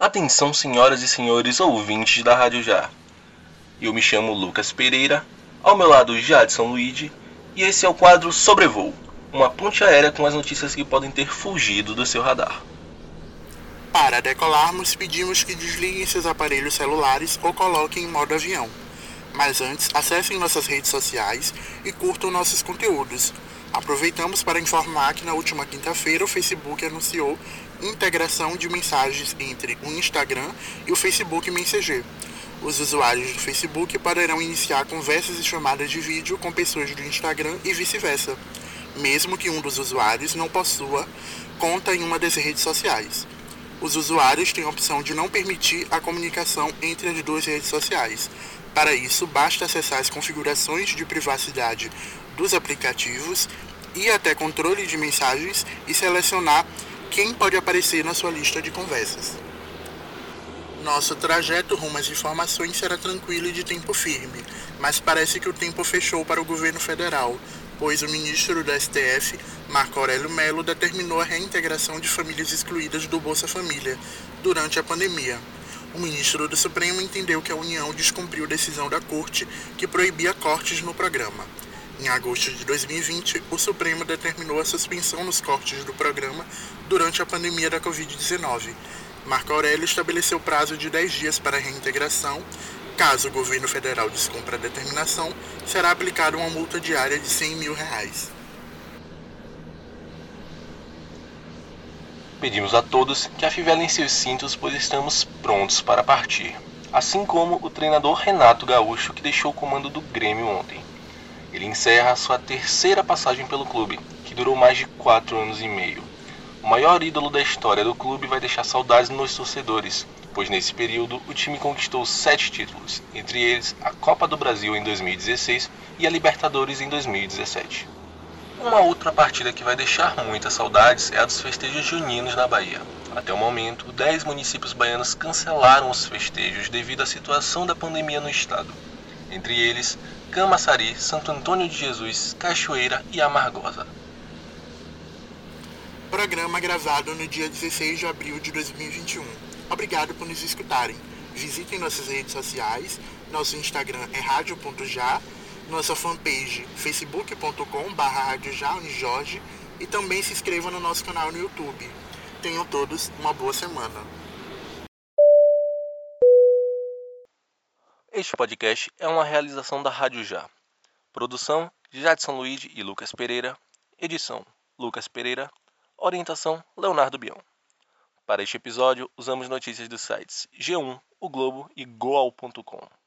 Atenção, senhoras e senhores ouvintes da Rádio Já. Eu me chamo Lucas Pereira, ao meu lado Jadson Luigi, e esse é o quadro Sobrevoo, uma ponte aérea com as notícias que podem ter fugido do seu radar. Para decolarmos, pedimos que desliguem seus aparelhos celulares ou coloquem em modo avião. Mas antes, acessem nossas redes sociais e curtam nossos conteúdos. Aproveitamos para informar que na última quinta-feira o Facebook anunciou integração de mensagens entre o Instagram e o Facebook Messenger. Os usuários do Facebook poderão iniciar conversas e chamadas de vídeo com pessoas do Instagram e vice-versa, mesmo que um dos usuários não possua conta em uma das redes sociais. Os usuários têm a opção de não permitir a comunicação entre as duas redes sociais. Para isso, basta acessar as configurações de privacidade dos aplicativos e até controle de mensagens e selecionar quem pode aparecer na sua lista de conversas. Nosso trajeto rumo às informações será tranquilo e de tempo firme, mas parece que o tempo fechou para o governo federal, pois o ministro do STF, Marco Aurélio Melo, determinou a reintegração de famílias excluídas do Bolsa Família durante a pandemia. O ministro do Supremo entendeu que a União descumpriu decisão da Corte que proibia cortes no programa. Em agosto de 2020, o Supremo determinou a suspensão nos cortes do programa durante a pandemia da Covid-19. Marco Aurélio estabeleceu prazo de 10 dias para a reintegração. Caso o governo federal descumpra a determinação, será aplicada uma multa diária de 100 mil reais. Pedimos a todos que afivelem seus cintos, pois estamos prontos para partir. Assim como o treinador Renato Gaúcho, que deixou o comando do Grêmio ontem. Ele encerra sua terceira passagem pelo clube, que durou mais de quatro anos e meio. O maior ídolo da história do clube vai deixar saudades nos torcedores, pois nesse período o time conquistou sete títulos, entre eles a Copa do Brasil em 2016 e a Libertadores em 2017. Uma outra partida que vai deixar muitas saudades é a dos festejos juninos na Bahia. Até o momento, 10 municípios baianos cancelaram os festejos devido à situação da pandemia no estado. Entre eles, Camaçari, Santo Antônio de Jesus, Cachoeira e Amargosa. Programa gravado no dia 16 de abril de 2021. Obrigado por nos escutarem. Visitem nossas redes sociais. Nosso Instagram é radio.já, nossa fanpage facebook.com.br e também se inscrevam no nosso canal no YouTube. Tenham todos uma boa semana. Este podcast é uma realização da Rádio Já. Produção Jadson Luiz e Lucas Pereira. Edição Lucas Pereira. Orientação Leonardo Bion. Para este episódio, usamos notícias dos sites G1, O Globo e Goal.com.